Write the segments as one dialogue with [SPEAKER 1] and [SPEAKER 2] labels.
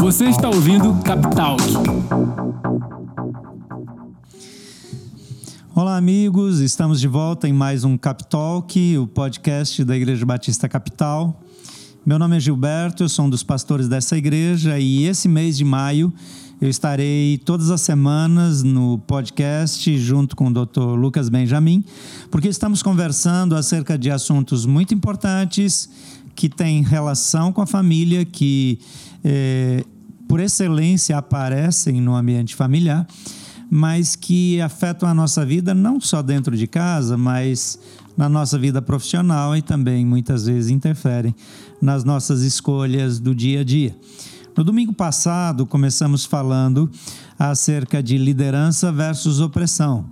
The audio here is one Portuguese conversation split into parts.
[SPEAKER 1] Você está ouvindo Capital.
[SPEAKER 2] Olá, amigos. Estamos de volta em mais um Capitalk, o podcast da Igreja Batista Capital. Meu nome é Gilberto, eu sou um dos pastores dessa igreja e esse mês de maio eu estarei todas as semanas no podcast junto com o Dr. Lucas Benjamin, porque estamos conversando acerca de assuntos muito importantes que têm relação com a família, que por excelência aparecem no ambiente familiar, mas que afetam a nossa vida não só dentro de casa, mas na nossa vida profissional e também muitas vezes interferem nas nossas escolhas do dia a dia. No domingo passado, começamos falando acerca de liderança versus opressão,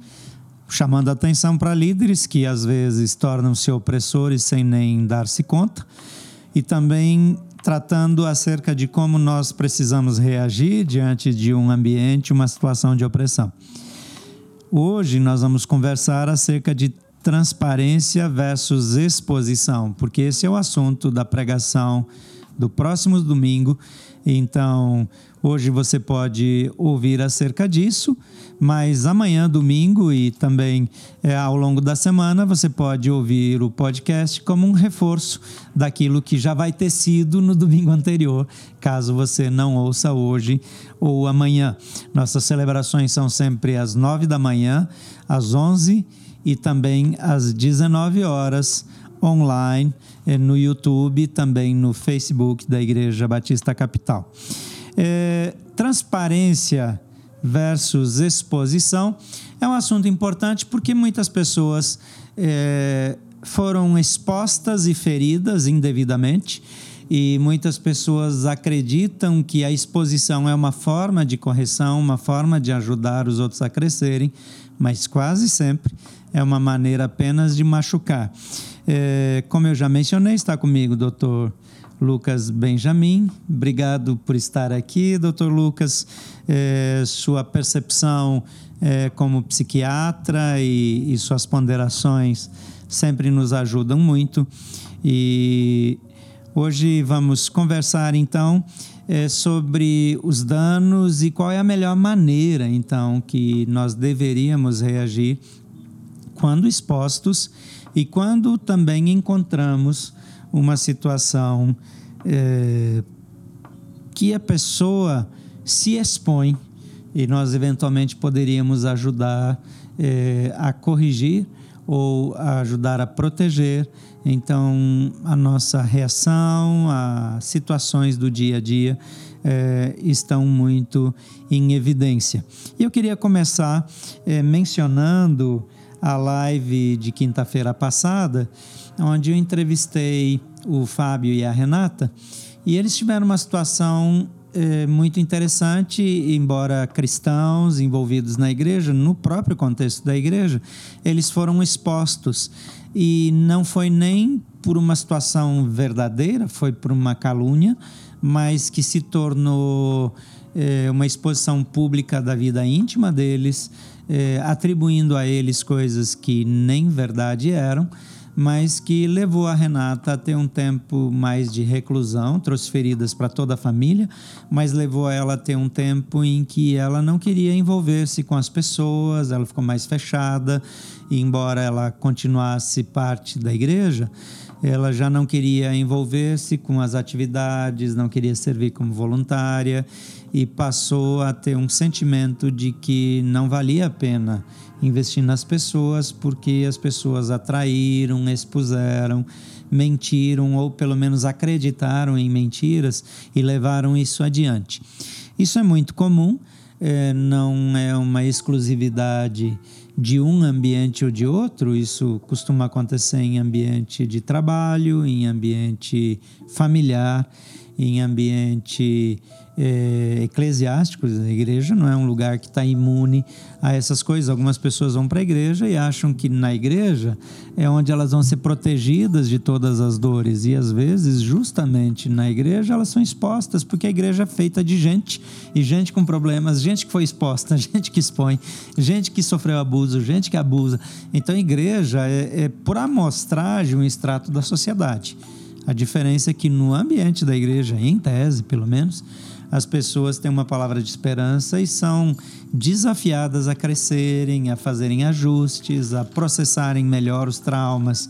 [SPEAKER 2] chamando atenção para líderes que às vezes tornam-se opressores sem nem dar-se conta, e também tratando acerca de como nós precisamos reagir diante de um ambiente, uma situação de opressão. Hoje nós vamos conversar acerca de transparência versus exposição, porque esse é o assunto da pregação do próximo domingo então, hoje você pode ouvir acerca disso, mas amanhã, domingo e também é, ao longo da semana, você pode ouvir o podcast como um reforço daquilo que já vai ter sido no domingo anterior, caso você não ouça hoje ou amanhã. Nossas celebrações são sempre às nove da manhã, às onze e também às 19 horas online é, no YouTube, também no Facebook da Igreja Batista Capital. É, transparência versus exposição é um assunto importante porque muitas pessoas é, foram expostas e feridas indevidamente e muitas pessoas acreditam que a exposição é uma forma de correção, uma forma de ajudar os outros a crescerem, mas quase sempre é uma maneira apenas de machucar. É, como eu já mencionei, está comigo o doutor Lucas Benjamin. Obrigado por estar aqui, doutor Lucas. É, sua percepção é, como psiquiatra e, e, suas ponderações sempre nos ajudam muito. E hoje vamos conversar então é, sobre os danos e qual é a melhor maneira então que nós deveríamos reagir quando expostos e quando também encontramos uma situação é, que a pessoa se expõe e nós eventualmente poderíamos ajudar é, a corrigir ou a ajudar a proteger. Então, a nossa reação a situações do dia a dia é, estão muito em evidência. E eu queria começar mencionando a live de quinta-feira passada, onde eu entrevistei o Fábio e a Renata, e eles tiveram uma situação é, muito interessante, embora cristãos envolvidos na igreja, no próprio contexto da igreja, eles foram expostos. E não foi nem por uma situação verdadeira, foi por uma calúnia, mas que se tornou é, uma exposição pública da vida íntima deles é, atribuindo a eles coisas que nem verdade eram, mas que levou a Renata a ter um tempo mais de reclusão, trouxe feridas para toda a família, mas levou ela a ter um tempo em que ela não queria envolver-se com as pessoas, ela ficou mais fechada, e embora ela continuasse parte da igreja, ela já não queria envolver-se com as atividades, não queria servir como voluntária e passou a ter um sentimento de que não valia a pena investir nas pessoas porque as pessoas atraíram, expuseram, mentiram ou pelo menos acreditaram em mentiras e levaram isso adiante. Isso é muito comum, é, não é uma exclusividade de um ambiente ou de outro, isso costuma acontecer em ambiente de trabalho, em ambiente familiar, em ambiente é, eclesiásticos. A igreja não é um lugar que está imune a essas coisas. Algumas pessoas vão para a igreja e acham que na igreja é onde elas vão ser protegidas de todas as dores. E às vezes, justamente na igreja, elas são expostas, porque a igreja é feita de gente e gente com problemas, gente que foi exposta, gente que expõe, gente que sofreu abuso, gente que abusa. Então, a igreja é, é por amostragem um extrato da sociedade. A diferença é que no ambiente da igreja, em tese pelo menos, as pessoas têm uma palavra de esperança e são desafiadas a crescerem, a fazerem ajustes, a processarem melhor os traumas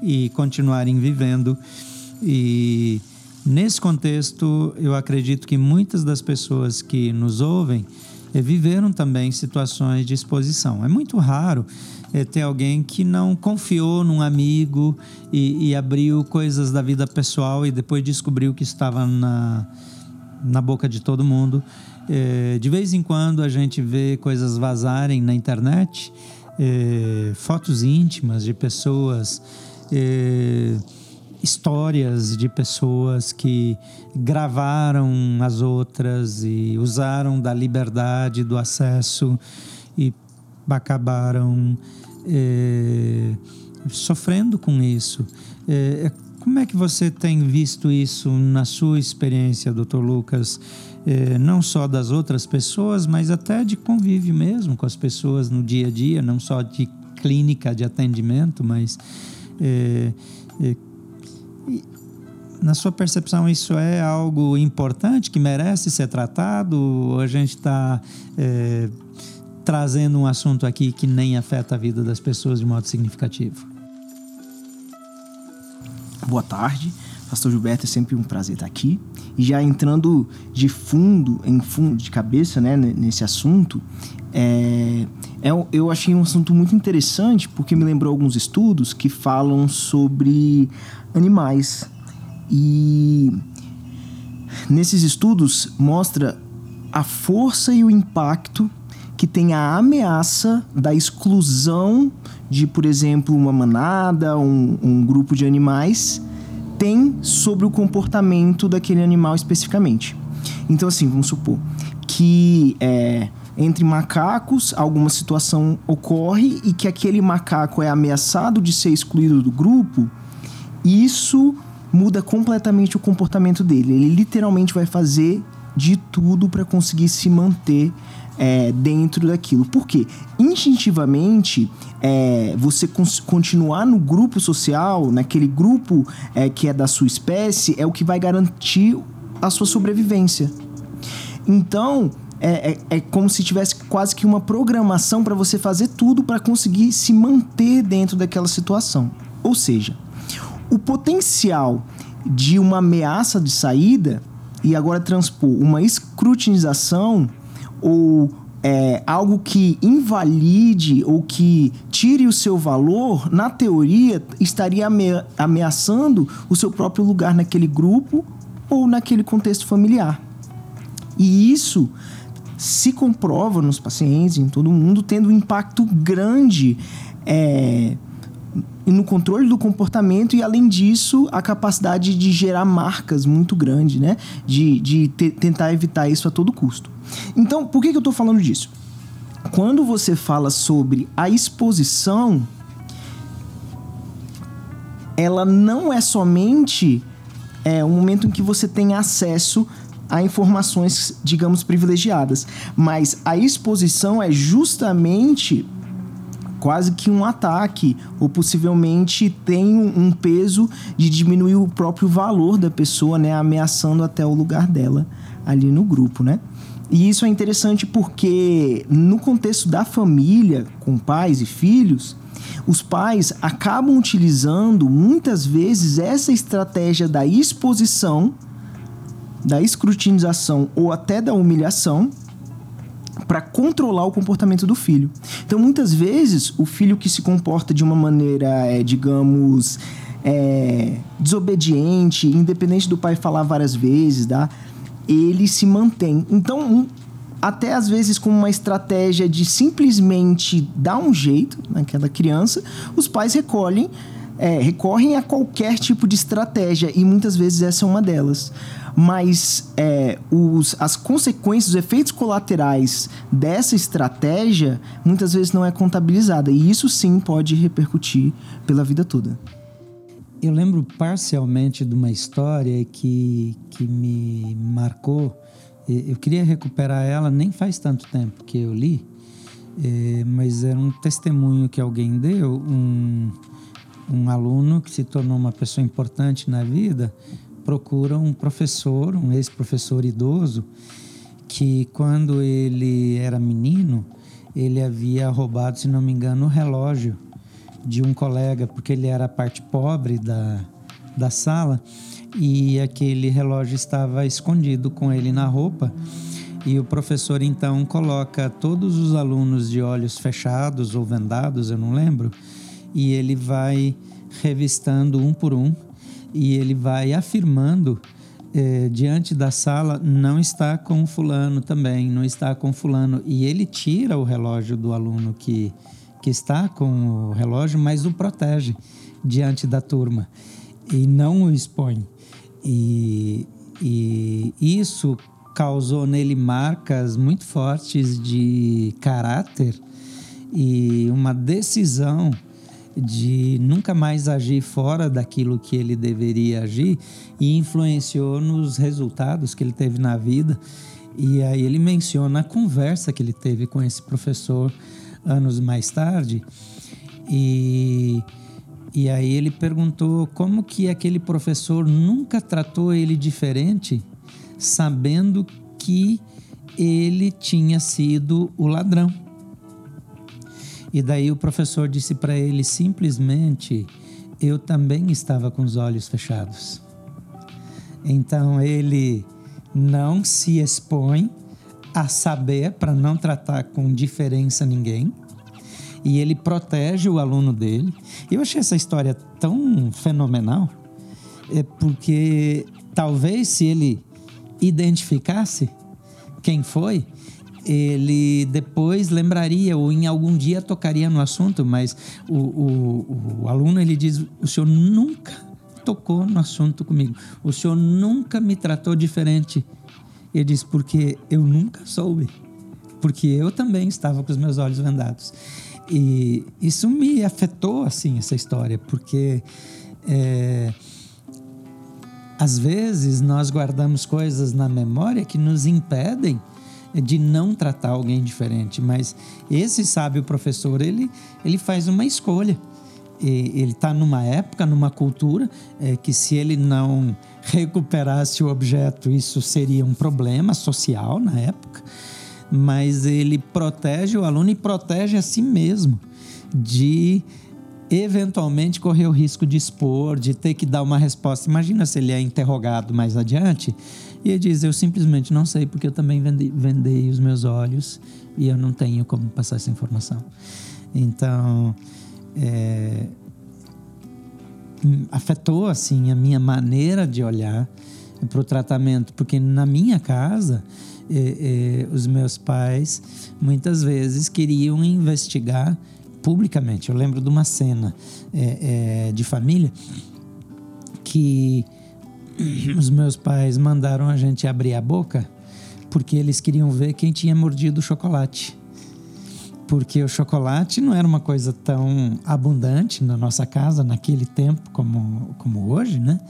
[SPEAKER 2] e continuarem vivendo. E nesse contexto, eu acredito que muitas das pessoas que nos ouvem eh, viveram também situações de exposição. É muito raro é, ter alguém que não confiou num amigo e, e, abriu coisas da vida pessoal e depois descobriu que estava na, na boca de todo mundo. É, de vez em quando a gente vê coisas vazarem na internet, é, fotos íntimas de pessoas, é, histórias de pessoas que gravaram as outras e usaram da liberdade do acesso e acabaram é, sofrendo com isso. É, como é que você tem visto isso na sua experiência, doutor Lucas? É, não só das outras pessoas, mas até de convívio mesmo com as pessoas no dia a dia, não só de clínica de atendimento, mas é, é, na sua percepção isso é algo importante que merece ser tratado? A gente está trazendo um assunto aqui que nem afeta a vida das pessoas de modo significativo?
[SPEAKER 3] Boa tarde. Pastor Gilberto, é sempre um prazer estar aqui. E já entrando de fundo, em fundo de cabeça, né, nesse assunto, é, é, eu achei um assunto muito interessante porque me lembrou alguns estudos que falam sobre animais. E nesses estudos mostra a força e o impacto que tem a ameaça da exclusão de, por exemplo, uma manada, um, um grupo de animais, tem sobre o comportamento daquele animal especificamente. Então, assim, vamos supor que é, entre macacos alguma situação ocorre e que aquele macaco é ameaçado de ser excluído do grupo, isso muda completamente o comportamento dele. Ele literalmente vai fazer de tudo para conseguir se manter é, dentro daquilo. Por quê? Instintivamente, é, você continuar no grupo social, naquele grupo é, que é da sua espécie, é o que vai garantir a sua sobrevivência. Então, é, é, é, como se tivesse quase que uma programação para você fazer tudo para conseguir se manter dentro daquela situação. Ou seja, o potencial de uma ameaça de saída e agora transpor uma escrutinização ou é, algo que invalide ou que tire o seu valor, na teoria, estaria ameaçando o seu próprio lugar naquele grupo ou naquele contexto familiar. E isso se comprova nos pacientes, em todo mundo, tendo um impacto grande é, no controle do comportamento e, além disso, a capacidade de gerar marcas muito grande, né? De, de te, tentar evitar isso a todo custo. Então, por que, que eu estou falando disso? Quando você fala sobre a exposição, ela não é somente é, um momento em que você tem acesso a informações, digamos, privilegiadas, mas a exposição é justamente quase que um ataque, ou possivelmente tem um peso de diminuir o próprio valor da pessoa, né, ameaçando até o lugar dela ali no grupo, né? E isso é interessante porque no contexto da família, com pais e filhos, os pais acabam utilizando muitas vezes essa estratégia da exposição, da escrutinização ou até da humilhação para controlar o comportamento do filho. Então, muitas vezes, o filho que se comporta de uma maneira, é, digamos, é, desobediente, independente do pai falar várias vezes, tá? ele se mantém. Então, um, até às vezes com uma estratégia de simplesmente dar um jeito naquela criança, os pais recolhem, é, recorrem a qualquer tipo de estratégia e muitas vezes essa é uma delas. Mas é, os, as consequências, os efeitos colaterais dessa estratégia muitas vezes não é contabilizada e isso sim pode repercutir pela vida toda.
[SPEAKER 2] Eu lembro parcialmente de uma história que, que me marcou. Eu queria recuperar ela, nem faz tanto tempo que eu li, é, mas era um testemunho que alguém deu. Um, um aluno que se tornou uma pessoa importante na vida procura um professor, um ex-professor idoso, que quando ele era menino, ele havia roubado, se não me engano, o relógio de um colega, porque ele era a parte pobre da, da sala e aquele relógio estava escondido com ele na roupa. E o professor então coloca todos os alunos de olhos fechados ou vendados, eu não lembro, e ele vai revistando um por um e ele vai afirmando eh, diante da sala não está com fulano também, não está com fulano e ele tira o relógio do aluno que que está com o relógio, mas o protege diante da turma e não o expõe. E, e isso causou nele marcas muito fortes de caráter e uma decisão de nunca mais agir fora daquilo que ele deveria agir e influenciou nos resultados que ele teve na vida. E aí ele menciona a conversa que ele teve com esse professor anos mais tarde. E, e aí ele perguntou como que aquele professor nunca tratou ele diferente, sabendo que ele tinha sido o ladrão. E daí o professor disse para ele simplesmente: Eu também estava com os olhos fechados. Então ele não se expõe a saber para não tratar com diferença ninguém. E ele protege o aluno dele. Eu achei essa história tão fenomenal, é porque talvez se ele identificasse quem foi, ele depois lembraria ou em algum dia tocaria no assunto, mas o, o, o aluno ele diz: o senhor nunca tocou no assunto comigo, o senhor nunca me tratou diferente ele diz: Porque eu nunca soube. Porque eu também estava com os meus olhos vendados. E isso me afetou, assim, essa história, porque é, às vezes nós guardamos coisas na memória que nos impedem de não tratar alguém diferente, mas esse sábio professor, ele, ele faz uma escolha. E ele está numa época, numa cultura é, que se ele não recuperasse o objeto, isso seria um problema social na época, mas ele protege o aluno e protege a si mesmo de eventualmente correr o risco de expor, de ter que dar uma resposta. Imagina se ele é interrogado mais adiante e ele diz: Eu simplesmente não sei porque eu também vendei, vendei os meus olhos e eu não tenho como passar essa informação. Então, é, afetou assim a minha maneira de olhar para o tratamento, porque na minha casa eh, eh, os meus pais muitas vezes queriam investigar publicamente. Eu lembro de uma cena eh, de família que os meus pais mandaram a gente abrir a boca porque eles queriam ver quem tinha mordido o chocolate porque o chocolate não era uma coisa tão abundante na nossa casa naquele tempo como, como hoje, né?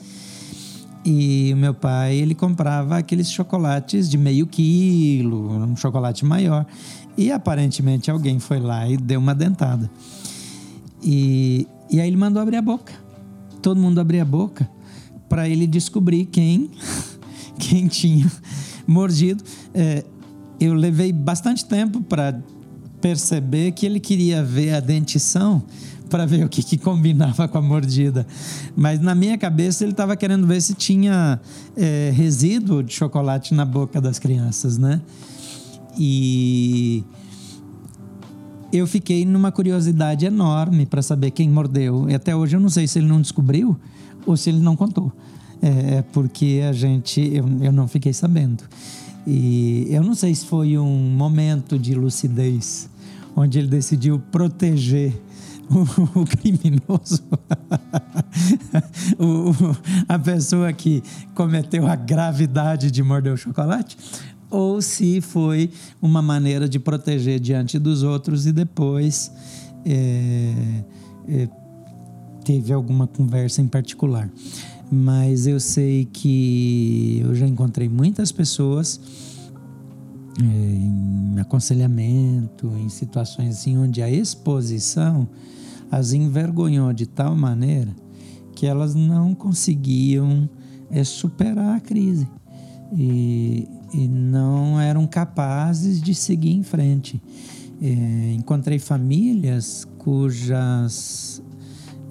[SPEAKER 2] E o meu pai, ele comprava aqueles chocolates de meio quilo, um chocolate maior. E aparentemente alguém foi lá e deu uma dentada. E, e aí ele mandou abrir a boca. Todo mundo abria a boca para ele descobrir quem, quem tinha mordido. É, eu levei bastante tempo para perceber que ele queria ver a dentição para ver o que, que, combinava com a mordida. Mas na minha cabeça ele estava querendo ver se tinha é, resíduo de chocolate na boca das crianças, né? E eu fiquei numa curiosidade enorme para saber quem mordeu. E até hoje eu não sei se ele não descobriu ou se ele não contou. É, porque a gente, eu, eu não fiquei sabendo. E eu não sei se foi um momento de lucidez onde ele decidiu proteger o, o criminoso, o, a pessoa que cometeu a gravidade de morder o chocolate, ou se foi uma maneira de proteger diante dos outros e depois é, é, teve alguma conversa em particular. Mas eu sei que eu já encontrei muitas pessoas em aconselhamento, em situações assim onde a exposição as envergonhou de tal maneira que elas não conseguiam é, superar a crise e, e, não eram capazes de seguir em frente. É, encontrei famílias cujas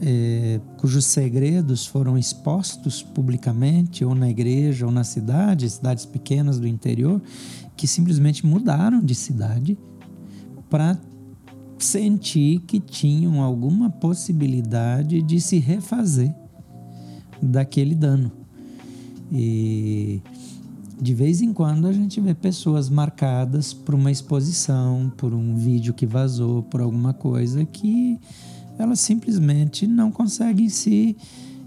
[SPEAKER 2] é, cujos segredos foram expostos publicamente, ou na igreja, ou na cidade, cidades pequenas do interior, que simplesmente mudaram de cidade para sentir que tinham alguma possibilidade de se refazer daquele dano. E de vez em quando a gente vê pessoas marcadas por uma exposição, por um vídeo que vazou, por alguma coisa que elas simplesmente não conseguem se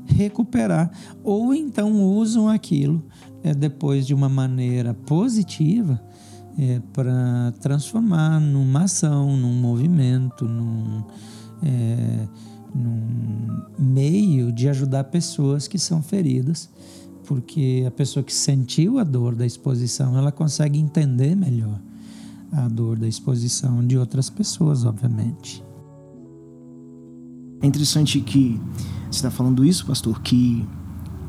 [SPEAKER 2] recuperar ou então usam aquilo é, depois de uma maneira positiva é, para transformar numa ação, num movimento, num, é, num meio de ajudar pessoas que são feridas, porque a pessoa que sentiu a dor da exposição ela consegue entender melhor a dor da exposição de outras pessoas, obviamente.
[SPEAKER 3] É interessante que você está falando isso, pastor, que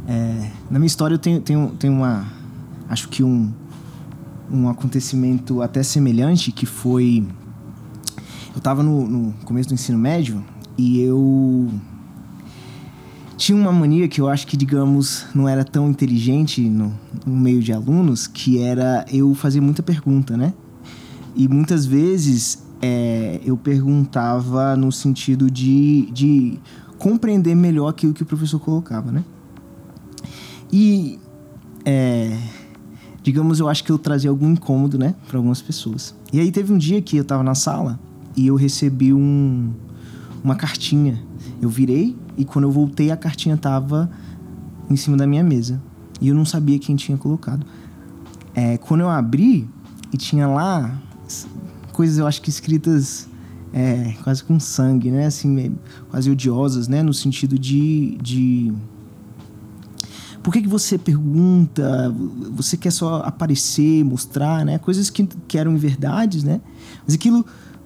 [SPEAKER 3] é, na minha história eu tenho, tenho, tenho uma. Acho que um, um acontecimento até semelhante que foi. Eu estava no, no começo do ensino médio e eu tinha uma mania que eu acho que, digamos, não era tão inteligente no, no, meio de alunos, que era eu fazer muita pergunta, né? E muitas vezes é, eu perguntava no sentido de, de compreender melhor aquilo que o professor colocava, né? E, é, digamos, eu acho que eu trazia algum incômodo, né, para algumas pessoas. E aí teve um dia que eu estava na sala e eu recebi um, uma cartinha. Eu virei e quando eu voltei a cartinha estava em cima da minha mesa e eu não sabia quem tinha colocado. É, quando eu abri e tinha lá coisas, eu acho que escritas é, quase com sangue, né? Assim, quase odiosas, né? No sentido de, de... Por que, que você pergunta? Você quer só aparecer, mostrar, né? Coisas que, que eram verdades, né? Mas aquilo...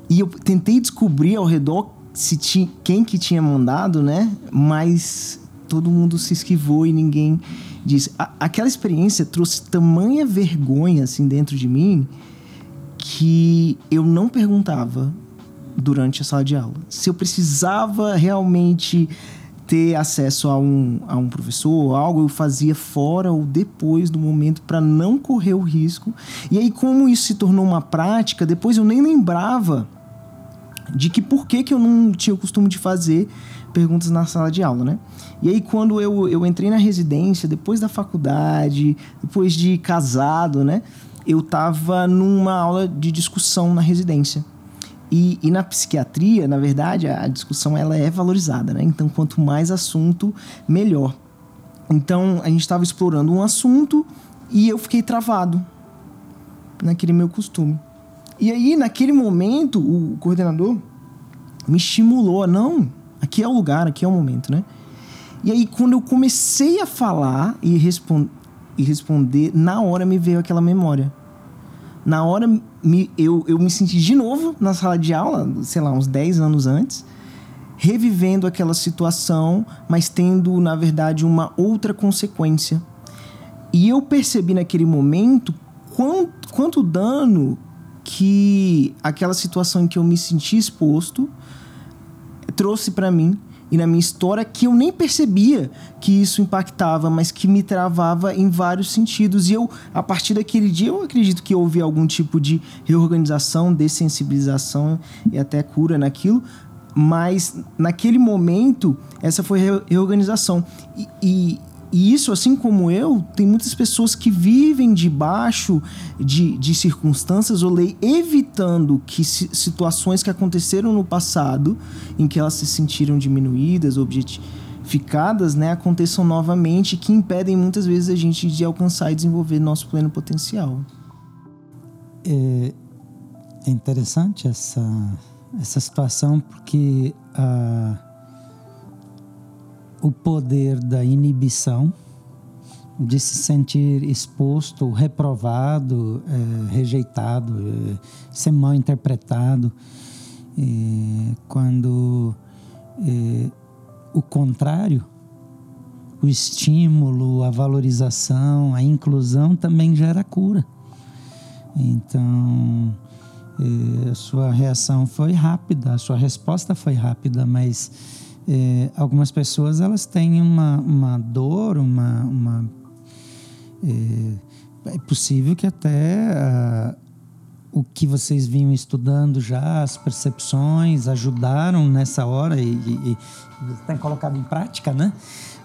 [SPEAKER 3] E eu tentei descobrir ao redor se tinha, quem que tinha mandado, né? Mas todo mundo se esquivou e ninguém disse. A, aquela experiência trouxe tamanha vergonha, assim, dentro de mim que eu não perguntava durante a sala de aula. Se eu precisava realmente ter acesso a um, a um professor ou algo, eu fazia fora ou depois do momento para não correr o risco. E aí, como isso se tornou uma prática, depois eu nem lembrava de que por que, que eu não tinha o costume de fazer perguntas na sala de aula, né? E aí, quando eu, eu entrei na residência, depois da faculdade, depois de casado, né? Eu estava numa aula de discussão na residência. E, e, na psiquiatria, na verdade, a, discussão ela é valorizada, né? Então, quanto mais assunto, melhor. Então, a gente estava explorando um assunto e eu fiquei travado naquele meu costume. E aí, naquele momento, o coordenador me estimulou a, não, aqui é o lugar, aqui é o momento, né? E aí, quando eu comecei a falar e, respond, e responder, na hora me veio aquela memória. Na hora me, eu, eu me senti de novo na sala de aula, sei lá, uns 10 anos antes, revivendo aquela situação, mas tendo, na verdade, uma outra consequência. E eu percebi naquele momento quanto, quanto dano que aquela situação em que eu me senti exposto trouxe para mim e na minha história que eu nem percebia que isso impactava, mas que me travava em vários sentidos. E eu, a partir daquele dia, eu acredito que houve algum tipo de reorganização, dessensibilização e até cura naquilo. Mas naquele momento, essa foi reorganização. E, e isso, assim como eu, tem muitas pessoas que vivem debaixo de, de circunstâncias ou lei, evitando que situações que aconteceram no passado, em que elas se sentiram diminuídas, objetificadas, né, aconteçam novamente, que impedem muitas vezes a gente de alcançar e desenvolver nosso pleno potencial.
[SPEAKER 2] É, é interessante essa, essa situação, porque a o poder da inibição, de se sentir exposto, reprovado, é, rejeitado, é, ser mal interpretado. quando é, o contrário, o estímulo, a valorização, a inclusão também gera cura. Então, é, a sua reação foi rápida, a sua resposta foi rápida, mas é, algumas pessoas elas têm uma, uma dor, uma, uma é, é possível que até ah, o que vocês vinham estudando já, as percepções, ajudaram nessa hora e, e, e tem colocado em prática, né?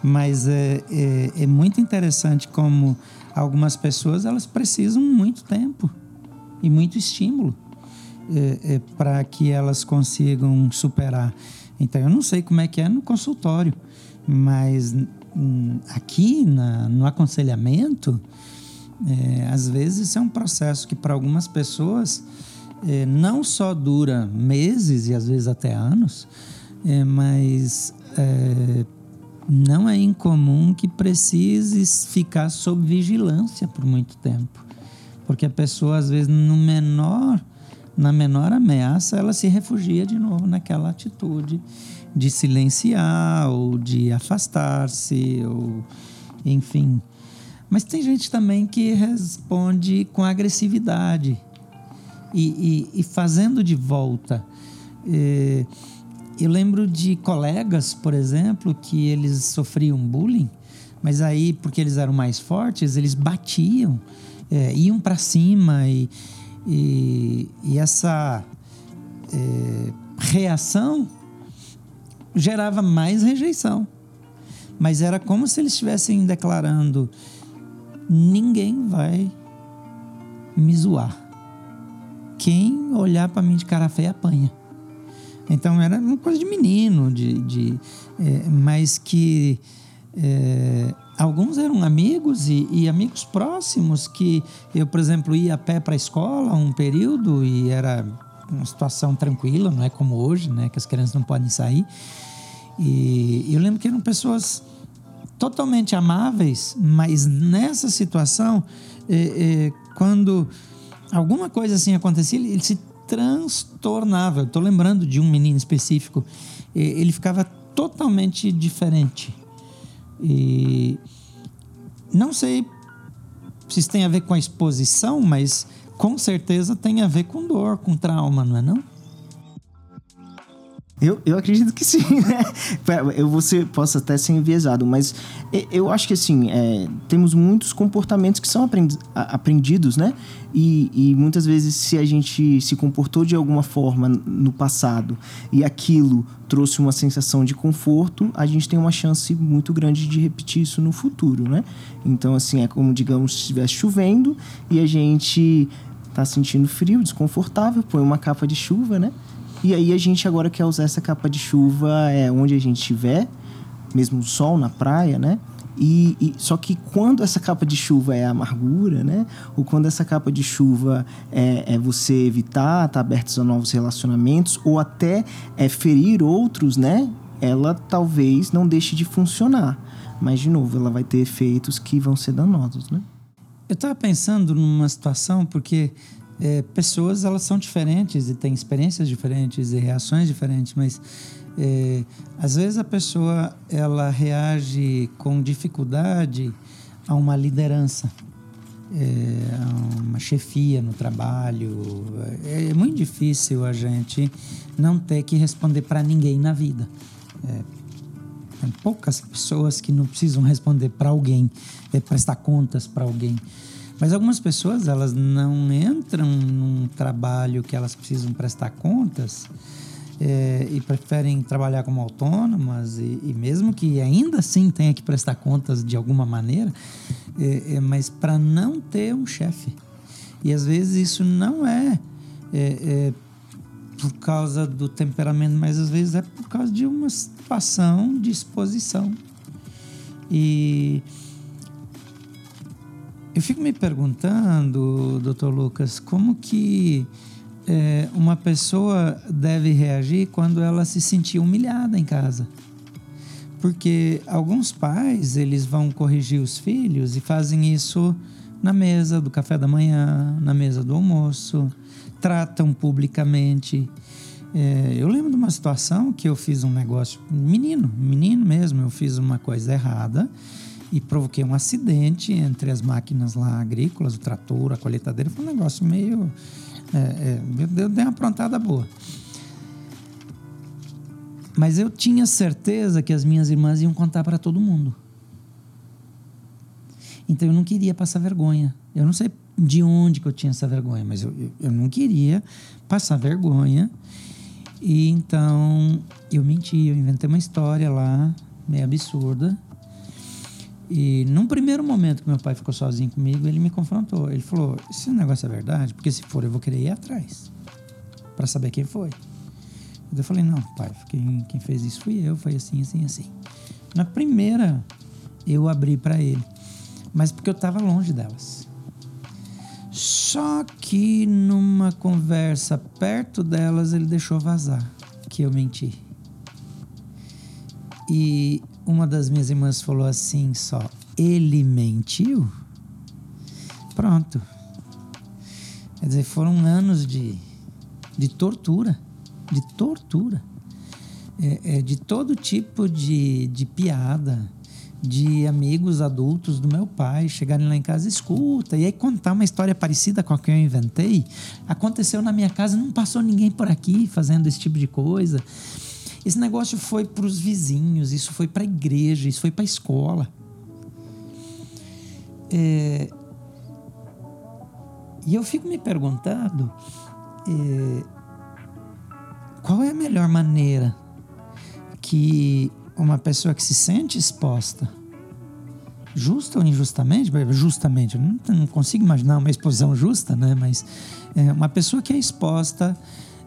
[SPEAKER 2] Mas é, é, é, muito interessante como algumas pessoas elas precisam muito tempo e muito estímulo é, é para que elas consigam superar. Então eu não sei como é que é no consultório, mas hum, aqui na, no aconselhamento é, às vezes é um processo que para algumas pessoas é, não só dura meses e às vezes até anos, é, mas é, não é incomum que precise ficar sob vigilância por muito tempo, porque a pessoa às vezes no menor na menor ameaça ela se refugia de novo naquela atitude de silenciar ou de afastar-se ou enfim mas tem gente também que responde com agressividade e, e, e fazendo de volta. É, eu lembro de colegas, por exemplo, que eles sofriam bullying, mas aí, porque eles eram mais fortes, eles batiam, é, iam para cima e, e, e essa é, reação gerava mais rejeição. Mas era como se eles estivessem declarando: ninguém vai me zoar. Quem olhar para mim de cara feia apanha. Então era uma coisa de menino, de, de é, mas que é, alguns eram amigos e, e, amigos próximos que eu, por exemplo, ia a pé para a escola um período e era uma situação tranquila, não é como hoje, né, que as crianças não podem sair. E eu lembro que eram pessoas totalmente amáveis, mas nessa situação, é, é, quando alguma coisa assim acontecia, ele, ele se transtornava. Estou lembrando de um menino específico, ele ficava totalmente diferente. E não sei se isso tem a ver com a exposição, mas com certeza tem a ver com dor, com trauma, não é não?
[SPEAKER 3] Eu, eu acredito que sim, né? Eu você possa até ser enviesado, mas eu acho que assim, é, temos muitos comportamentos que são aprendidos, né? E, e, muitas vezes, se a gente se comportou de alguma forma no passado e aquilo trouxe uma sensação de conforto, a gente tem uma chance muito grande de repetir isso no futuro, né? Então, assim, é como, digamos, se estivesse chovendo e a gente tá sentindo frio, desconfortável, põe uma capa de chuva, né? E aí a gente agora quer usar essa capa de chuva é, onde a gente estiver, mesmo o sol na praia, né? E, e, só que quando essa capa de chuva é amargura, né? Ou quando essa capa de chuva é, é você evitar, tá aberto a novos relacionamentos, ou até é ferir outros, né? Ela talvez não deixe de funcionar. Mas, de novo, ela vai ter efeitos que vão ser danosos, né?
[SPEAKER 2] Eu estava pensando numa situação, porque é, pessoas elas são diferentes e têm experiências diferentes e reações diferentes, mas é, às vezes a pessoa ela reage com dificuldade a uma liderança, é, a uma chefia no trabalho. É, é, muito difícil a gente não ter que responder para ninguém na vida. É, tem poucas pessoas que não precisam responder para alguém, é, prestar contas para alguém. Mas algumas pessoas, elas não entram num trabalho que elas precisam prestar contas é, e preferem trabalhar como autônomas e, e, mesmo que ainda assim tenha que prestar contas de alguma maneira, é, é, mas para não ter um chefe. E às vezes isso não é, por causa do temperamento, mas às vezes é por causa de uma situação de exposição. E eu fico me perguntando, doutor Lucas, como que é, uma pessoa deve reagir quando ela se sentir humilhada em casa? Porque alguns pais, eles vão corrigir os filhos e fazem isso na mesa do café da manhã, na mesa do almoço, tratam publicamente. É, eu lembro de uma situação que eu fiz um negócio, menino, menino mesmo, eu fiz uma coisa errada e provoquei um acidente entre as máquinas lá agrícolas, o trator, a colheitadeira. Foi um negócio meio. É, é, eu dei uma aprontada boa. Mas eu tinha certeza que as minhas irmãs iam contar para todo mundo. Então eu não queria passar vergonha. Eu não sei de onde que eu tinha essa vergonha, mas eu, eu não queria passar vergonha. E então eu menti, eu inventei uma história lá, meio absurda. E num primeiro momento que meu pai ficou sozinho comigo, ele me confrontou. Ele falou: Esse negócio é verdade? Porque se for, eu vou querer ir atrás para saber quem foi. Eu falei: Não, pai, quem, quem fez isso fui eu, foi assim, assim, assim. Na primeira, eu abri para ele, mas porque eu estava longe delas. Só que numa conversa perto delas, ele deixou vazar que eu menti. E uma das minhas irmãs falou assim só: ele mentiu? Pronto. Quer dizer, foram anos de, de tortura. De tortura. É, é, de todo tipo de, de piada de amigos adultos do meu pai chegarem lá em casa, escuta, e aí contar uma história parecida com a que eu inventei. Aconteceu na minha casa, não passou ninguém por aqui fazendo esse tipo de coisa. Esse negócio foi para os vizinhos, isso foi para a igreja, isso foi para a escola. É... E eu fico me perguntando é... qual é a melhor maneira que uma pessoa que se sente exposta, justa ou injustamente, justamente, não, não consigo imaginar uma exposição justa, né? Mas é, uma pessoa que é exposta,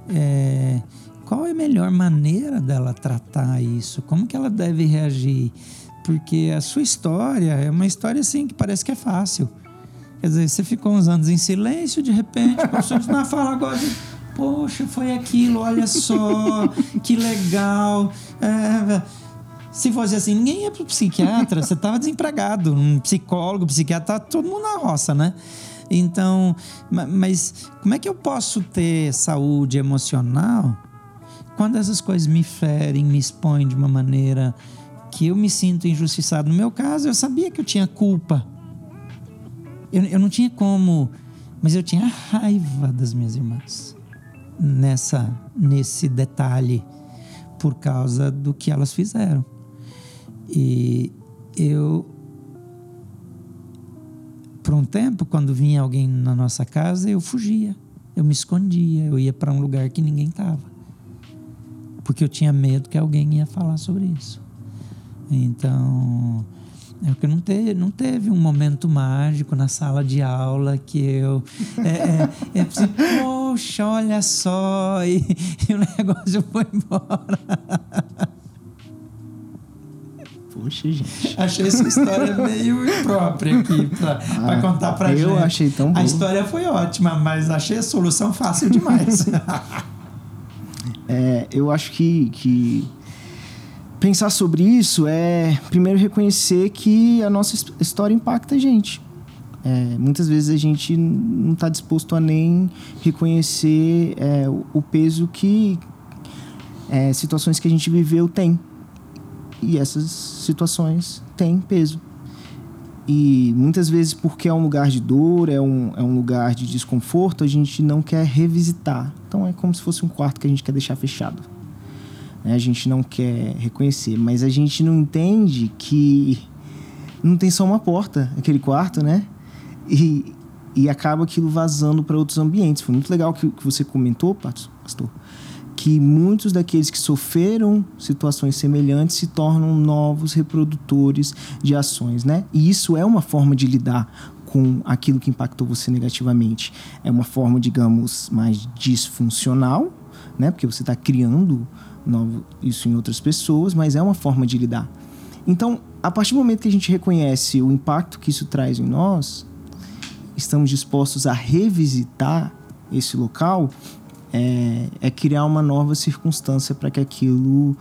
[SPEAKER 2] é, qual é a melhor maneira dela tratar isso? Como que ela deve reagir? Porque a sua história é uma história assim que parece que é fácil. Quer dizer, você ficou uns anos em silêncio, de repente, a pessoa diz, não, fala agora. Poxa, foi aquilo, olha só, que legal. É, se fosse assim, ninguém ia pro psiquiatra, você tava desempregado. Um psicólogo, psiquiatra, tá todo mundo na roça, né? Então, mas como é que eu posso ter saúde emocional quando essas coisas me ferem, me expõem de uma maneira que eu me sinto injustiçado? No meu caso, eu sabia que eu tinha culpa. Eu, eu não tinha como, mas eu tinha raiva das minhas irmãs nessa nesse detalhe por causa do que elas fizeram. E eu, por um tempo, quando vinha alguém na nossa casa, eu fugia, eu me escondia, eu ia para um lugar que ninguém estava, porque eu tinha medo que alguém ia falar sobre isso. Então, é porque não teve, não teve um momento mágico na sala de aula que eu. É, é, é assim, poxa, olha só, e, e o negócio foi embora.
[SPEAKER 3] Poxa, gente.
[SPEAKER 2] Achei essa história meio imprópria aqui para ah, contar pra
[SPEAKER 3] eu
[SPEAKER 2] gente.
[SPEAKER 3] Eu achei tão bom.
[SPEAKER 2] A história foi ótima, mas achei a solução fácil demais.
[SPEAKER 3] é, eu acho que, que pensar sobre isso é primeiro reconhecer que a nossa história impacta a gente. É, muitas vezes a gente não está disposto a nem reconhecer é, o peso que é, situações que a gente viveu têm. E essas situações têm peso. E muitas vezes, porque é um lugar de dor, é um, é um lugar de desconforto, a gente não quer revisitar. Então é como se fosse um quarto que a gente quer deixar fechado. Né? A gente não quer reconhecer, mas a gente não entende que não tem só uma porta aquele quarto, né? E, e acaba aquilo vazando para outros ambientes. Foi muito legal que, que você comentou, pastor, que muitos daqueles que sofreram situações semelhantes se tornam novos reprodutores de ações, né? E isso é uma forma de lidar com aquilo que impactou você negativamente. É uma forma, digamos, mais disfuncional, né? Porque você está criando novo, isso em outras pessoas, mas é uma forma de lidar. Então, a partir do momento que a gente reconhece o impacto que isso traz em nós, estamos dispostos a revisitar esse local é, é criar uma nova circunstância para que aquilo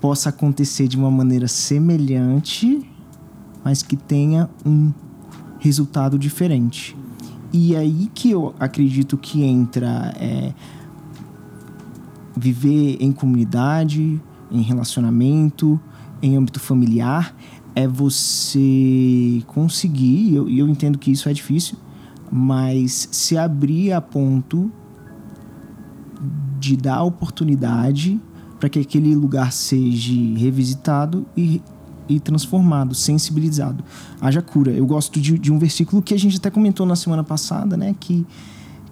[SPEAKER 3] possa acontecer de uma maneira semelhante, mas que tenha um resultado diferente. E aí que eu acredito que entra é, viver em comunidade, em relacionamento, em âmbito familiar, é você conseguir, e eu, eu entendo que isso é difícil, mas se abrir a ponto de dar oportunidade para que aquele lugar seja revisitado e, e transformado, sensibilizado. Haja cura. Eu gosto de, de um versículo que a gente até comentou na semana passada, né? Que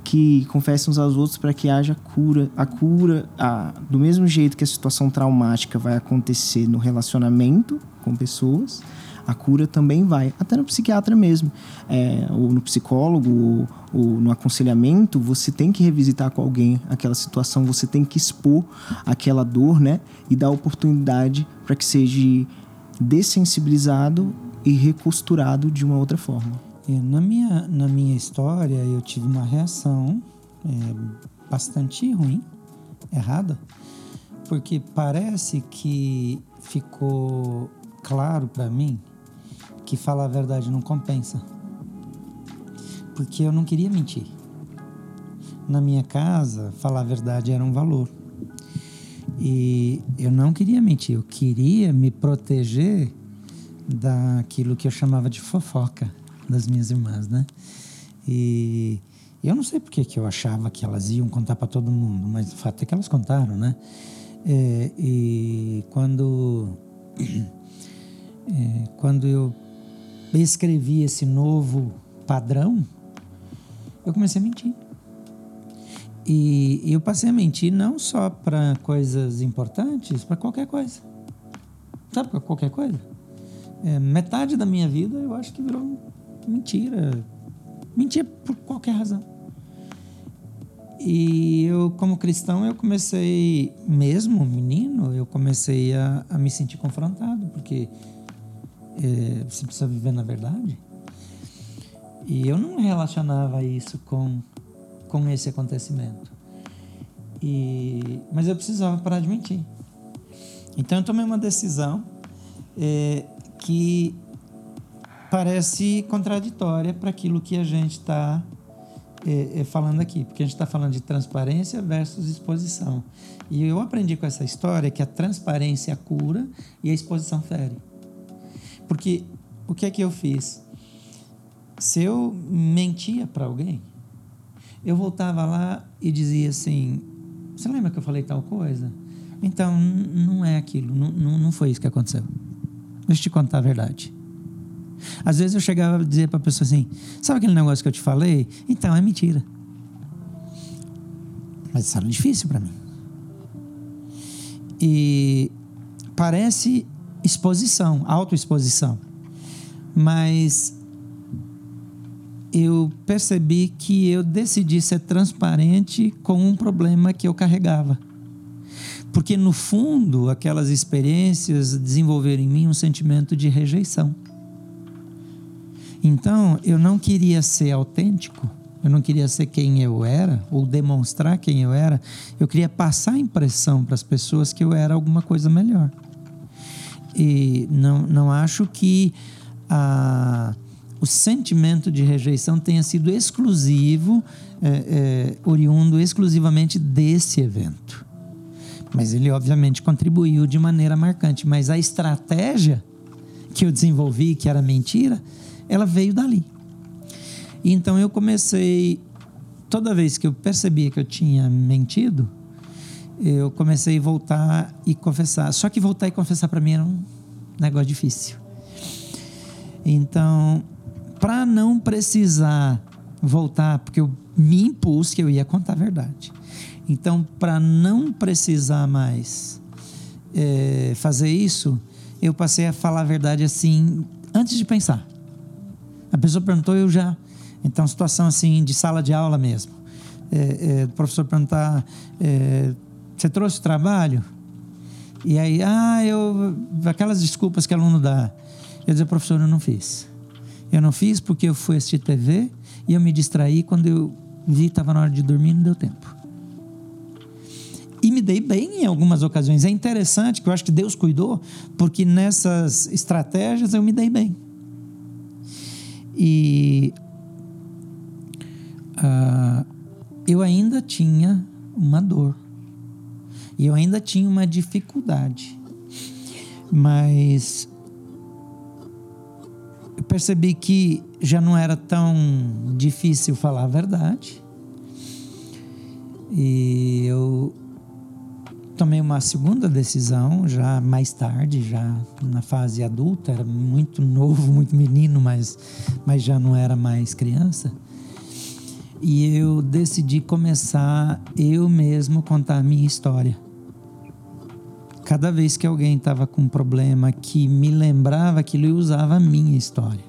[SPEAKER 3] que confessem uns aos outros para que haja cura. A cura, a, do mesmo jeito que a situação traumática vai acontecer no relacionamento com pessoas, a cura também vai, até no psiquiatra mesmo, é, ou no psicólogo, ou, ou, no aconselhamento, você tem que revisitar com alguém aquela situação, você tem que expor aquela dor, né? E dar oportunidade para que seja dessensibilizado e recosturado de uma outra forma.
[SPEAKER 2] É, na, minha, na minha história, eu tive uma reação é, bastante ruim, errada, porque parece que ficou claro para mim que falar a verdade não compensa. Porque eu não queria mentir. Na minha casa, falar a verdade era um valor. E eu não queria mentir, eu queria me proteger daquilo que eu chamava de fofoca das minhas irmãs, né? E eu não sei porque que eu achava que elas iam contar para todo mundo, mas o fato é que elas contaram, né? É, e quando é, quando eu escrevi esse novo padrão, eu comecei a mentir. E, eu passei a mentir não só para coisas importantes, para qualquer coisa. Sabe, para qualquer coisa. É, metade da minha vida eu acho que virou mentira. Mentia por qualquer razão. E eu, como cristão, eu comecei, mesmo menino, eu comecei a, a me sentir confrontado, porque é, você precisa viver na verdade. E eu não relacionava isso com, com esse acontecimento. E, mas eu precisava parar de mentir. Então eu tomei uma decisão é, que parece contraditória para aquilo que a gente está é, é, falando aqui, porque a gente está falando de transparência versus exposição. E eu aprendi com essa história que a transparência cura e a exposição fere. Porque o que é que eu fiz? Se eu mentia para alguém, eu voltava lá e dizia assim: Você lembra que eu falei tal coisa? Então, não é aquilo, não, não, foi isso que aconteceu. Deixa eu te contar a verdade. Às vezes eu chegava a dizer para a pessoa assim: sabe aquele negócio que eu te falei? Então, é mentira. Mas isso era difícil para mim. E parece exposição, autoexposição. Mas eu percebi que eu decidi ser transparente com um problema que eu carregava. Porque, no fundo, aquelas experiências desenvolveram em mim um sentimento de rejeição. Então, eu não queria ser autêntico, eu não queria ser quem eu era, ou demonstrar quem eu era, eu queria passar a impressão para as pessoas que eu era alguma coisa melhor. E não, não acho que a, o sentimento de rejeição tenha sido exclusivo, é, é, oriundo exclusivamente desse evento. Mas ele, obviamente, contribuiu de maneira marcante. Mas a estratégia que eu desenvolvi, que era mentira, ela veio dali. Então eu comecei, toda vez que eu percebia que eu tinha mentido, eu comecei a voltar e confessar. Só que voltar e confessar para mim era um negócio difícil. Então, para não precisar voltar, porque eu me impus que eu ia contar a verdade. Então, para não precisar mais é, fazer isso, eu passei a falar a verdade assim, antes de pensar. A pessoa perguntou, eu já. Então, situação assim de sala de aula mesmo. É, é, o professor perguntar: é, Você trouxe trabalho? E aí, ah, eu. Aquelas desculpas que aluno dá. Eu dizer, professor, eu não fiz. Eu não fiz porque eu fui assistir TV e eu me distraí quando eu vi estava na hora de dormir não deu tempo. E me dei bem em algumas ocasiões. É interessante que eu acho que Deus cuidou, porque nessas estratégias eu me dei bem. E uh, eu ainda tinha uma dor. E eu ainda tinha uma dificuldade. Mas eu percebi que já não era tão difícil falar a verdade. E eu tomei uma segunda decisão já mais tarde, já na fase adulta, era muito novo, muito menino, mas, mas já não era mais criança. E eu decidi começar eu mesmo contar a minha história. Cada vez que alguém estava com um problema que me lembrava aquilo, eu usava a minha história.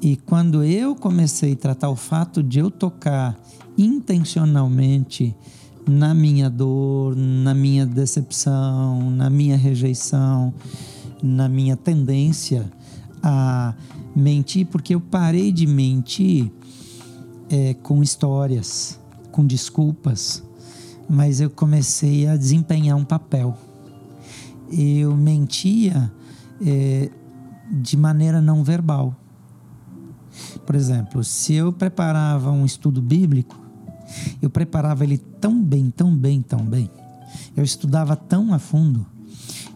[SPEAKER 2] E quando eu comecei a tratar o fato de eu tocar intencionalmente na minha dor, na minha decepção, na minha rejeição, na minha tendência a mentir, porque eu parei de mentir é, com histórias, com desculpas, mas eu comecei a desempenhar um papel. Eu mentia é, de maneira não verbal. Por exemplo, se eu preparava um estudo bíblico, eu preparava ele tão bem, tão bem, tão bem. Eu estudava tão a fundo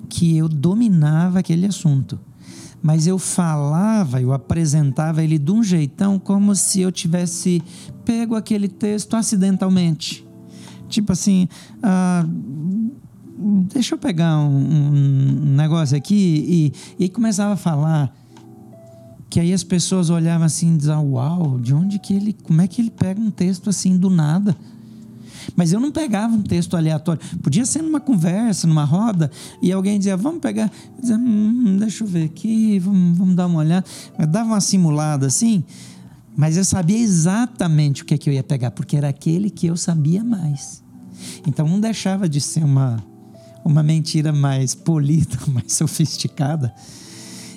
[SPEAKER 2] que eu dominava aquele assunto. Mas eu falava, eu apresentava ele de um jeitão como se eu tivesse pego aquele texto acidentalmente. Tipo assim, ah, deixa eu pegar um, um negócio aqui e, e começava a falar que aí as pessoas olhavam assim e diziam, uau, de onde que ele, como é que ele pega um texto assim do nada? Mas eu não pegava um texto aleatório. Podia ser numa conversa, numa roda, e alguém dizia, vamos pegar. Eu dizia, hum, deixa eu ver aqui, vamos, vamos dar uma olhada. Eu dava uma simulada assim, mas eu sabia exatamente o que, é que eu ia pegar, porque era aquele que eu sabia mais. Então não deixava de ser uma, uma mentira mais polida, mais sofisticada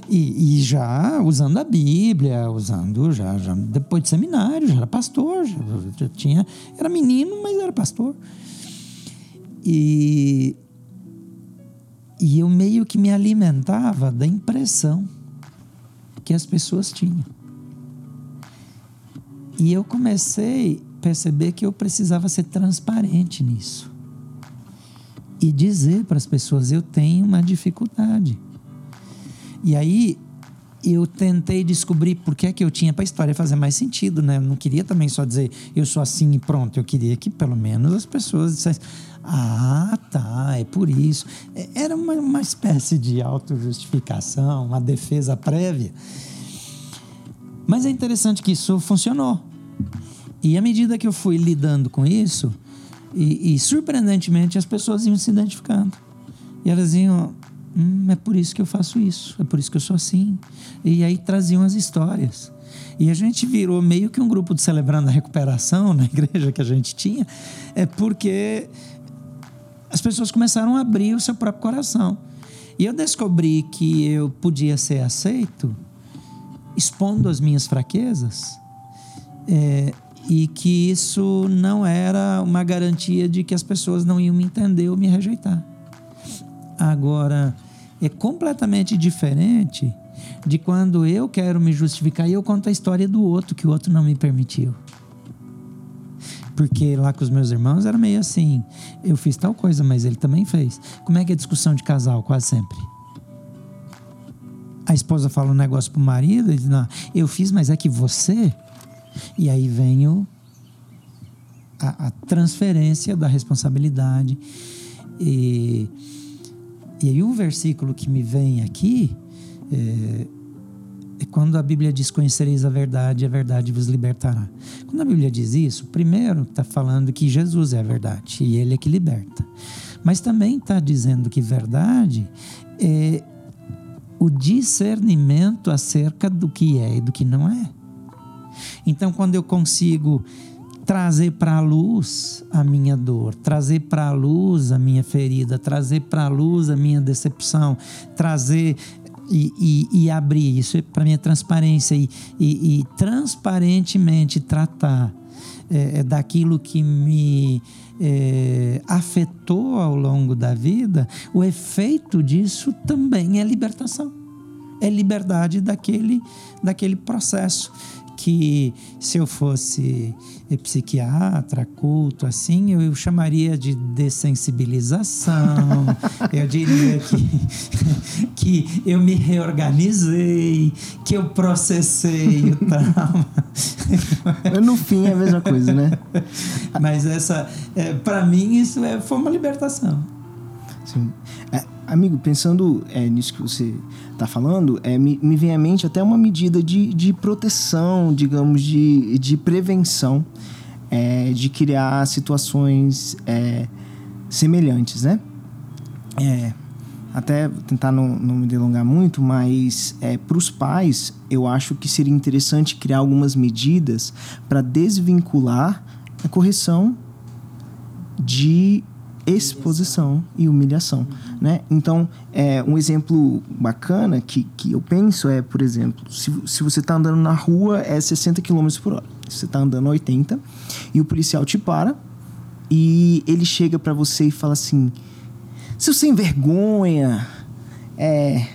[SPEAKER 2] e, e, já usando a Bíblia, usando já, já depois de seminário, já era pastor, já, já tinha, era menino, mas era pastor. E, e eu meio que me alimentava da impressão que as pessoas tinham. E eu comecei perceber que eu precisava ser transparente nisso. E dizer para as pessoas: eu tenho uma dificuldade e aí eu tentei descobrir por que, é que eu tinha para a história fazer mais sentido, né? Eu não queria também só dizer eu sou assim e pronto. Eu queria que pelo menos as pessoas dissessem: ah, tá, é por isso. É, era uma, uma espécie de autojustificação, uma defesa prévia. Mas é interessante que isso funcionou. E à medida que eu fui lidando com isso, e, e surpreendentemente as pessoas iam se identificando. E elas iam, Hum, é por isso que eu faço isso, é por isso que eu sou assim. E aí traziam as histórias. E a gente virou meio que um grupo de celebrando a recuperação na igreja que a gente tinha, é porque as pessoas começaram a abrir o seu próprio coração. E eu descobri que eu podia ser aceito expondo as minhas fraquezas é, e que isso não era uma garantia de que as pessoas não iam me entender ou me rejeitar. Agora, é completamente diferente de quando eu quero me justificar e eu conto a história do outro que o outro não me permitiu. Porque lá com os meus irmãos era meio assim: eu fiz tal coisa, mas ele também fez. Como é que é discussão de casal? Quase sempre. A esposa fala um negócio pro marido e diz: Não, eu fiz, mas é que você. E aí vem o, a, a transferência da responsabilidade. E e aí o versículo que me vem aqui é, é quando a Bíblia diz: Conhecereis a verdade, a verdade vos libertará. Quando a Bíblia diz isso, primeiro está falando que Jesus é a verdade e Ele é que liberta. Mas também está dizendo que verdade é o discernimento acerca do que é e do que não é. Então, quando eu consigo trazer para a luz a minha dor, trazer para a luz a minha ferida, trazer para a luz a minha decepção, trazer e, e, e abrir isso para minha transparência e, e, transparentemente tratar é, é, daquilo que me é, afetou ao longo da vida, o efeito disso também é libertação, é liberdade daquele, daquele processo que se eu fosse psiquiatra, culto, assim, eu, eu chamaria de dessensibilização. eu diria que, que eu me reorganizei, que eu processei o trauma.
[SPEAKER 3] no fim é a mesma coisa, né?
[SPEAKER 2] Mas essa, é, para mim, isso é, foi uma libertação.
[SPEAKER 3] Sim. É, amigo, pensando é, nisso que você está falando, é, me, me, vem à mente até uma medida de, de proteção, digamos, de, de prevenção, é, de criar situações é, semelhantes, né? É, até tentar não, não me delongar muito, mas é, para os pais, eu acho que seria interessante criar algumas medidas para desvincular a correção de exposição e humilhação, né? Então, é, um exemplo bacana que, que eu penso é, por exemplo, se, se você está andando na rua é 60 km por hora, você está andando 80 e o policial te para e ele chega para você e fala assim, seu sem vergonha, é,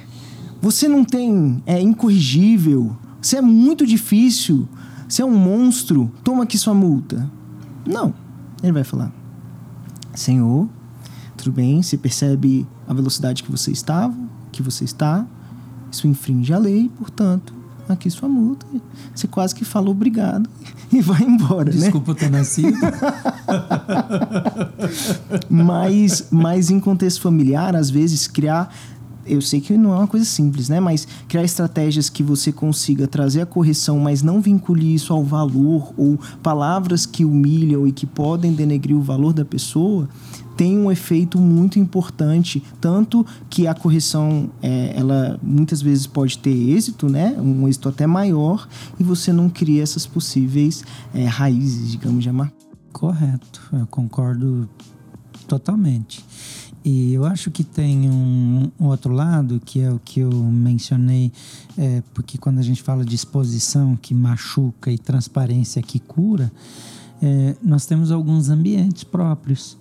[SPEAKER 3] você não tem, é incorrigível, você é muito difícil, você é um monstro, toma aqui sua multa. Não, ele vai falar, Senhor, tudo bem, você percebe a velocidade que você estava, que você está, isso infringe a lei, portanto, aqui sua multa. Você quase que fala obrigado e vai embora,
[SPEAKER 2] né? Desculpa
[SPEAKER 3] né?
[SPEAKER 2] ter nascido.
[SPEAKER 3] mas, mas em contexto familiar, às vezes, criar eu sei que não é uma coisa simples, né? Mas criar estratégias que você consiga trazer a correção, mas não vincule isso ao valor ou palavras que humilham e que podem denegrir o valor da pessoa, tem um efeito muito importante, tanto que a correção é, ela muitas vezes pode ter êxito, né? Um êxito até maior e você não cria essas possíveis é, raízes, digamos, de amar.
[SPEAKER 2] Correto, eu concordo totalmente. E eu acho que tem um, um, outro lado, que é o que eu mencionei, é, porque quando a gente fala de exposição que machuca e transparência que cura, é, nós temos alguns ambientes próprios.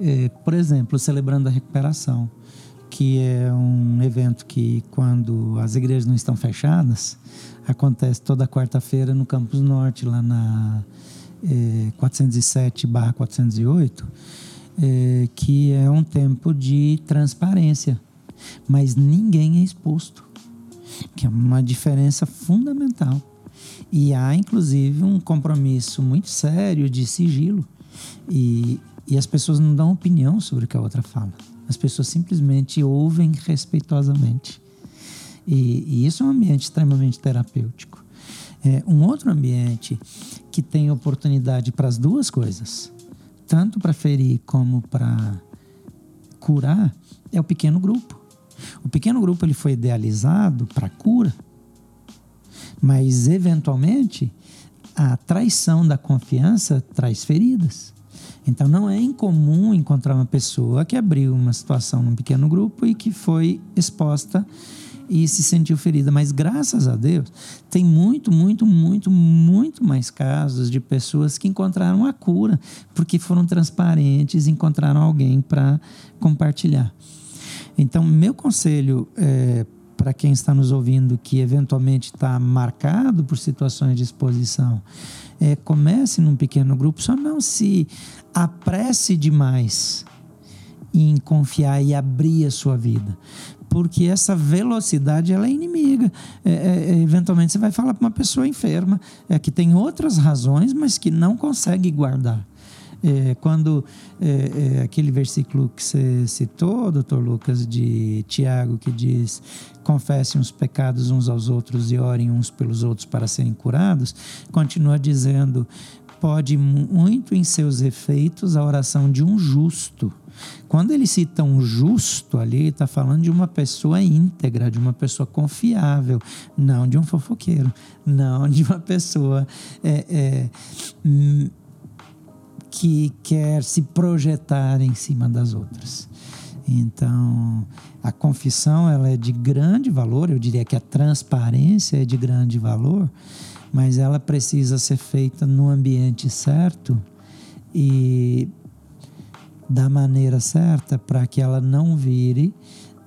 [SPEAKER 2] É, por exemplo, Celebrando a Recuperação, que é um evento que, quando as igrejas não estão fechadas, acontece toda quarta-feira no Campus Norte, lá na é, 407-408 é, que é um tempo de transparência, mas ninguém é exposto, que é uma diferença fundamental. E há, inclusive, um compromisso muito sério de sigilo. E, e as pessoas não dão opinião sobre o que a outra fala. As pessoas simplesmente ouvem respeitosamente. E, e isso é um ambiente extremamente terapêutico. É um outro ambiente que tem oportunidade para as duas coisas tanto para ferir como para curar, é o pequeno grupo. O pequeno grupo ele foi idealizado para cura, mas eventualmente a traição da confiança traz feridas. Então não é incomum encontrar uma pessoa que abriu uma situação num pequeno grupo e que foi exposta e se sentiu ferida. Mas graças a Deus, tem muito, muito, muito, muito mais casos de pessoas que encontraram a cura, porque foram transparentes, encontraram alguém para compartilhar. Então, meu conselho é, para quem está nos ouvindo que eventualmente está marcado por situações de exposição, é, comece num pequeno grupo, só não se apresse demais em confiar e abrir a sua vida porque essa velocidade ela é inimiga. É, é, é eventualmente você vai falar para uma pessoa enferma é, que tem outras razões, mas que não consegue guardar. É, quando é, é, aquele versículo que você citou, doutor Lucas, de Tiago, que diz: confessem os pecados uns aos outros e orem uns pelos outros para serem curados, continua dizendo: pode muito em seus efeitos a oração de um justo. Quando ele cita um justo ali, está falando de uma pessoa íntegra, de uma pessoa confiável, não de um fofoqueiro, não de uma pessoa é, é, que quer se projetar em cima das outras. Então, a confissão ela é de grande valor, eu diria que a transparência é de grande valor, mas ela precisa ser feita no ambiente certo e da maneira certa para que ela não vire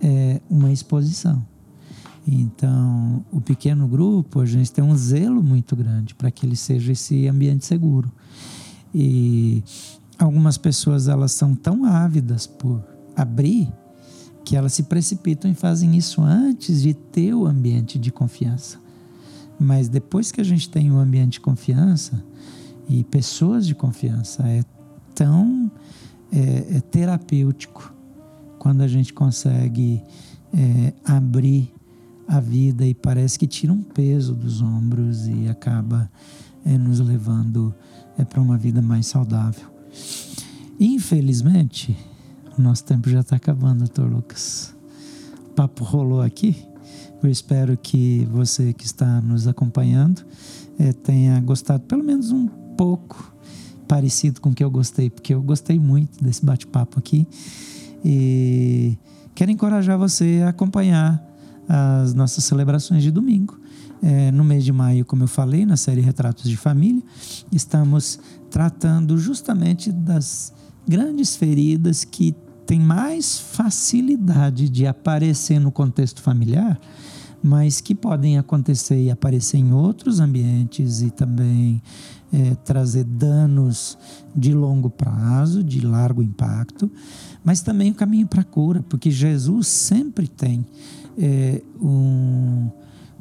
[SPEAKER 2] é, uma exposição. Então, o pequeno grupo, a gente tem um zelo muito grande para que ele seja esse ambiente seguro. E algumas pessoas elas são tão ávidas por abrir que elas se precipitam e fazem isso antes de ter o ambiente de confiança. Mas depois que a gente tem um ambiente de confiança e pessoas de confiança, é tão é, é terapêutico quando a gente consegue é, abrir a vida e parece que tira um peso dos ombros e acaba é, nos levando é, para uma vida mais saudável. Infelizmente, o nosso tempo já está acabando, doutor Lucas. O papo rolou aqui. Eu espero que você que está nos acompanhando é, tenha gostado pelo menos um pouco parecido com o que eu gostei, porque eu gostei muito desse bate-papo aqui. E quero encorajar você a acompanhar as nossas celebrações de domingo. É, no mês de maio, como eu falei, na série Retratos de Família, estamos tratando justamente das grandes feridas que têm mais facilidade de aparecer no contexto familiar, mas que podem acontecer e aparecer em outros ambientes e também é, trazer danos de longo prazo, de largo impacto, mas também o caminho para a cura, porque Jesus sempre tem é, um,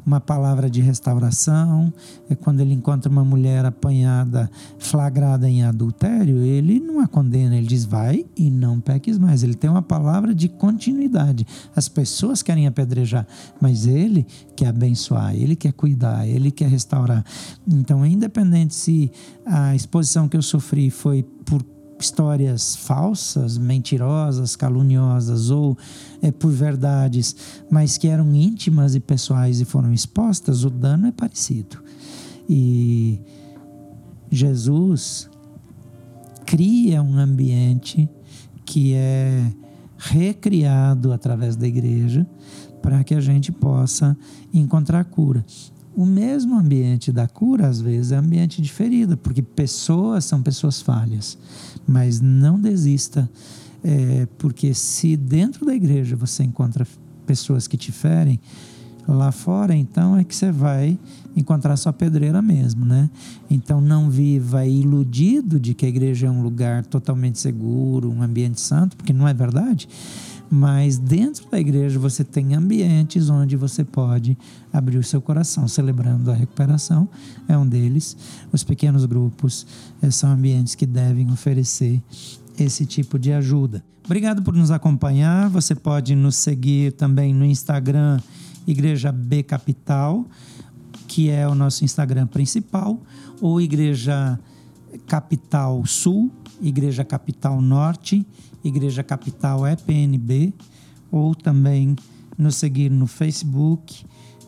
[SPEAKER 2] uma palavra de restauração. É quando ele encontra uma mulher apanhada, flagrada em adultério, ele não a condena, ele diz: vai e não peques mais. Ele tem uma palavra de continuidade. As pessoas querem apedrejar, mas ele quer abençoar, ele quer cuidar, ele quer restaurar. Então, independente se a exposição que eu sofri foi por histórias falsas, mentirosas, caluniosas ou é, por verdades, mas que eram íntimas e pessoais e foram expostas, o dano é parecido. E Jesus cria um ambiente que é recriado através da igreja para que a gente possa encontrar cura. O mesmo ambiente da cura, às vezes, é ambiente de ferida, porque pessoas são pessoas falhas. Mas não desista, é, porque se dentro da igreja você encontra pessoas que te ferem, lá fora, então é que você vai encontrar sua pedreira mesmo, né? Então não viva iludido de que a igreja é um lugar totalmente seguro, um ambiente santo, porque não é verdade. Mas dentro da igreja você tem ambientes onde você pode abrir o seu coração, celebrando a recuperação, é um deles. Os pequenos grupos eh, são ambientes que devem oferecer esse tipo de ajuda. Obrigado por nos acompanhar. Você pode nos seguir também no Instagram Igreja B Capital, que é o nosso Instagram principal, ou Igreja Capital Sul, Igreja Capital Norte Igreja Capital EPNB, ou também nos seguir no Facebook,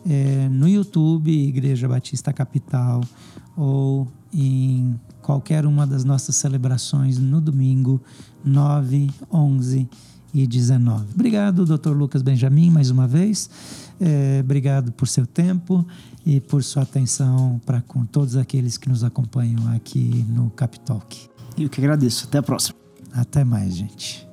[SPEAKER 2] é, no YouTube, Igreja Batista Capital, ou em qualquer uma das nossas celebrações no domingo 9, 11 e 19. Obrigado, Dr. Lucas Benjamin, mais uma vez. É, obrigado por seu tempo e por sua atenção para com todos aqueles que nos acompanham aqui no Capitalk.
[SPEAKER 3] Eu que agradeço. Até a próxima.
[SPEAKER 2] Até mais, gente.